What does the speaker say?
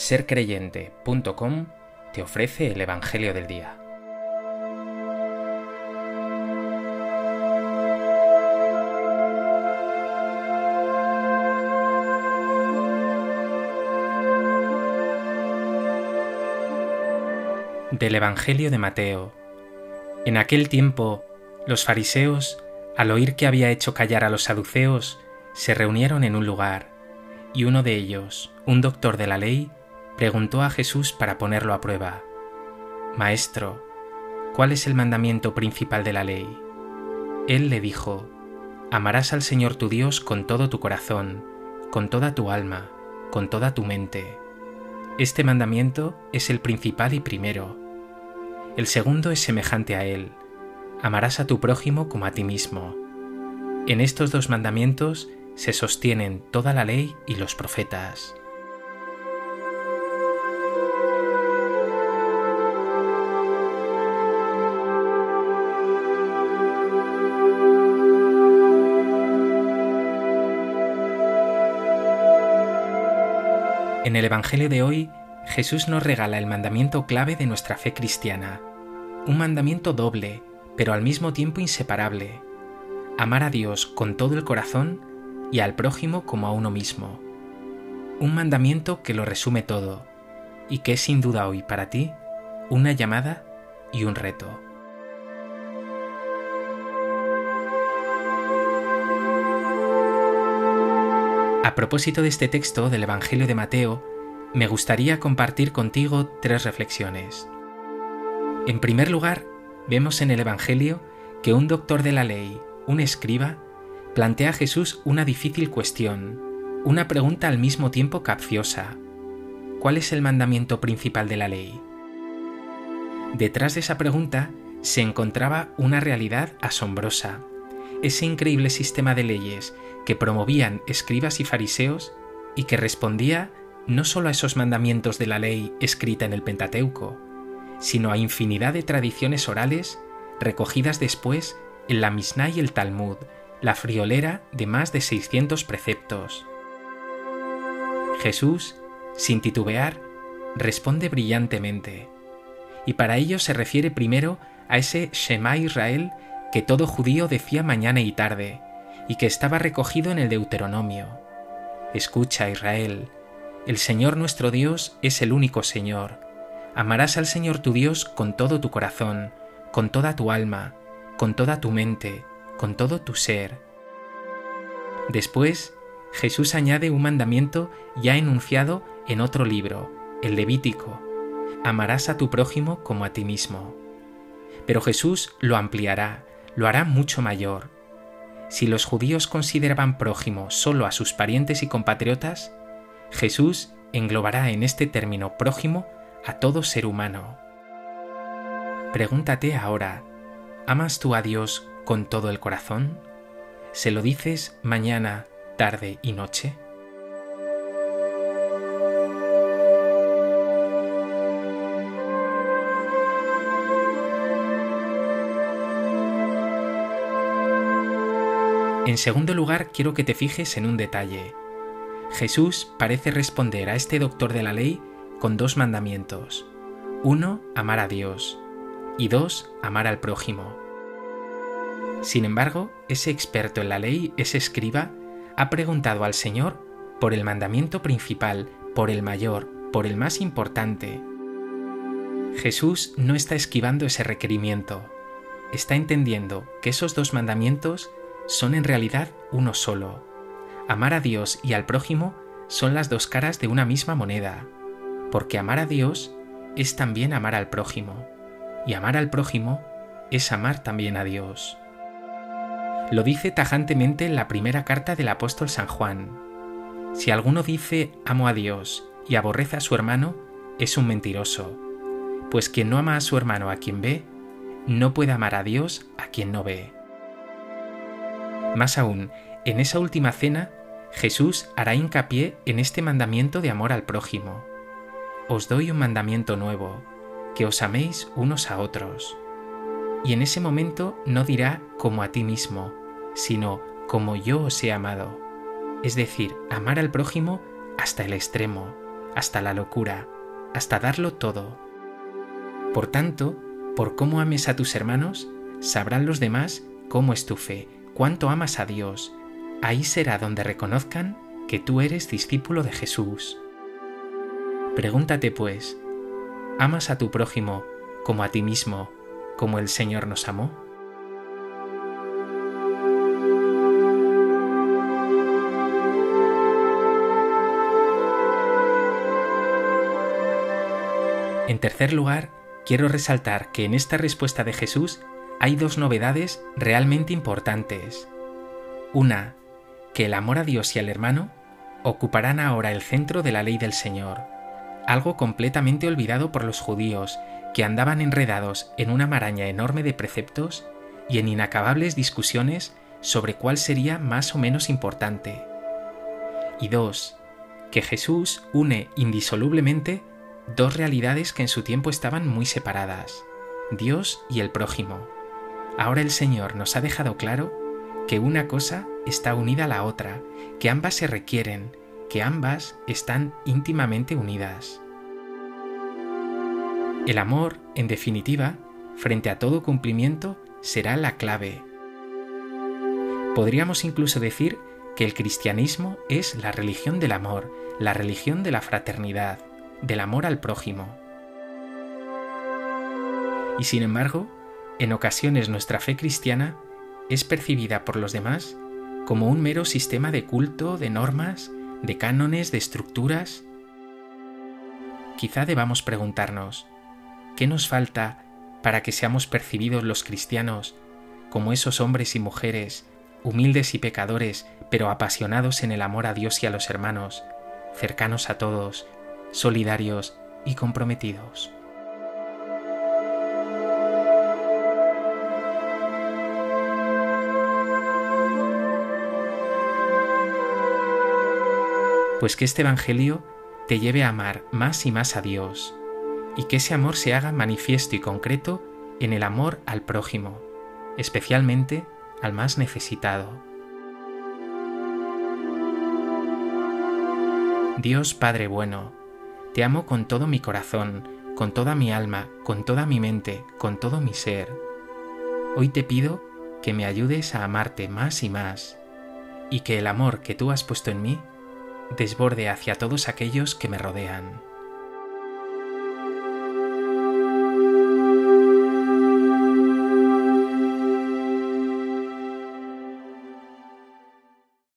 sercreyente.com te ofrece el Evangelio del Día. Del Evangelio de Mateo. En aquel tiempo, los fariseos, al oír que había hecho callar a los saduceos, se reunieron en un lugar, y uno de ellos, un doctor de la ley, preguntó a Jesús para ponerlo a prueba, Maestro, ¿cuál es el mandamiento principal de la ley? Él le dijo, Amarás al Señor tu Dios con todo tu corazón, con toda tu alma, con toda tu mente. Este mandamiento es el principal y primero. El segundo es semejante a él. Amarás a tu prójimo como a ti mismo. En estos dos mandamientos se sostienen toda la ley y los profetas. En el Evangelio de hoy, Jesús nos regala el mandamiento clave de nuestra fe cristiana, un mandamiento doble, pero al mismo tiempo inseparable, amar a Dios con todo el corazón y al prójimo como a uno mismo. Un mandamiento que lo resume todo y que es sin duda hoy para ti una llamada y un reto. A propósito de este texto del Evangelio de Mateo, me gustaría compartir contigo tres reflexiones. En primer lugar, vemos en el Evangelio que un doctor de la ley, un escriba, plantea a Jesús una difícil cuestión, una pregunta al mismo tiempo capciosa. ¿Cuál es el mandamiento principal de la ley? Detrás de esa pregunta se encontraba una realidad asombrosa. Ese increíble sistema de leyes que promovían escribas y fariseos y que respondía no solo a esos mandamientos de la ley escrita en el Pentateuco, sino a infinidad de tradiciones orales recogidas después en la Mishnah y el Talmud, la friolera de más de 600 preceptos. Jesús, sin titubear, responde brillantemente, y para ello se refiere primero a ese Shema Israel que todo judío decía mañana y tarde, y que estaba recogido en el Deuteronomio. Escucha, Israel, el Señor nuestro Dios es el único Señor. Amarás al Señor tu Dios con todo tu corazón, con toda tu alma, con toda tu mente, con todo tu ser. Después, Jesús añade un mandamiento ya enunciado en otro libro, el Levítico. Amarás a tu prójimo como a ti mismo. Pero Jesús lo ampliará, lo hará mucho mayor si los judíos consideraban prójimo solo a sus parientes y compatriotas, Jesús englobará en este término prójimo a todo ser humano. Pregúntate ahora, ¿amas tú a Dios con todo el corazón? ¿Se lo dices mañana, tarde y noche? En segundo lugar, quiero que te fijes en un detalle. Jesús parece responder a este doctor de la ley con dos mandamientos. Uno, amar a Dios. Y dos, amar al prójimo. Sin embargo, ese experto en la ley, ese escriba, ha preguntado al Señor por el mandamiento principal, por el mayor, por el más importante. Jesús no está esquivando ese requerimiento. Está entendiendo que esos dos mandamientos son en realidad uno solo. Amar a Dios y al prójimo son las dos caras de una misma moneda, porque amar a Dios es también amar al prójimo, y amar al prójimo es amar también a Dios. Lo dice tajantemente en la primera carta del apóstol San Juan. Si alguno dice amo a Dios y aborrece a su hermano, es un mentiroso, pues quien no ama a su hermano a quien ve, no puede amar a Dios a quien no ve. Más aún, en esa última cena, Jesús hará hincapié en este mandamiento de amor al prójimo. Os doy un mandamiento nuevo, que os améis unos a otros. Y en ese momento no dirá como a ti mismo, sino como yo os he amado. Es decir, amar al prójimo hasta el extremo, hasta la locura, hasta darlo todo. Por tanto, por cómo ames a tus hermanos, sabrán los demás cómo es tu fe, cuánto amas a Dios. Ahí será donde reconozcan que tú eres discípulo de Jesús. Pregúntate pues, ¿amas a tu prójimo como a ti mismo, como el Señor nos amó? En tercer lugar, quiero resaltar que en esta respuesta de Jesús hay dos novedades realmente importantes. Una, que el amor a Dios y al hermano ocuparán ahora el centro de la ley del Señor, algo completamente olvidado por los judíos, que andaban enredados en una maraña enorme de preceptos y en inacabables discusiones sobre cuál sería más o menos importante. Y dos, que Jesús une indisolublemente dos realidades que en su tiempo estaban muy separadas, Dios y el prójimo. Ahora el Señor nos ha dejado claro que una cosa está unida a la otra, que ambas se requieren, que ambas están íntimamente unidas. El amor, en definitiva, frente a todo cumplimiento, será la clave. Podríamos incluso decir que el cristianismo es la religión del amor, la religión de la fraternidad, del amor al prójimo. Y sin embargo, en ocasiones nuestra fe cristiana es percibida por los demás como un mero sistema de culto, de normas, de cánones, de estructuras. Quizá debamos preguntarnos, ¿qué nos falta para que seamos percibidos los cristianos como esos hombres y mujeres, humildes y pecadores, pero apasionados en el amor a Dios y a los hermanos, cercanos a todos, solidarios y comprometidos. Pues que este Evangelio te lleve a amar más y más a Dios, y que ese amor se haga manifiesto y concreto en el amor al prójimo, especialmente al más necesitado. Dios Padre bueno, te amo con todo mi corazón, con toda mi alma, con toda mi mente, con todo mi ser. Hoy te pido que me ayudes a amarte más y más, y que el amor que tú has puesto en mí desborde hacia todos aquellos que me rodean.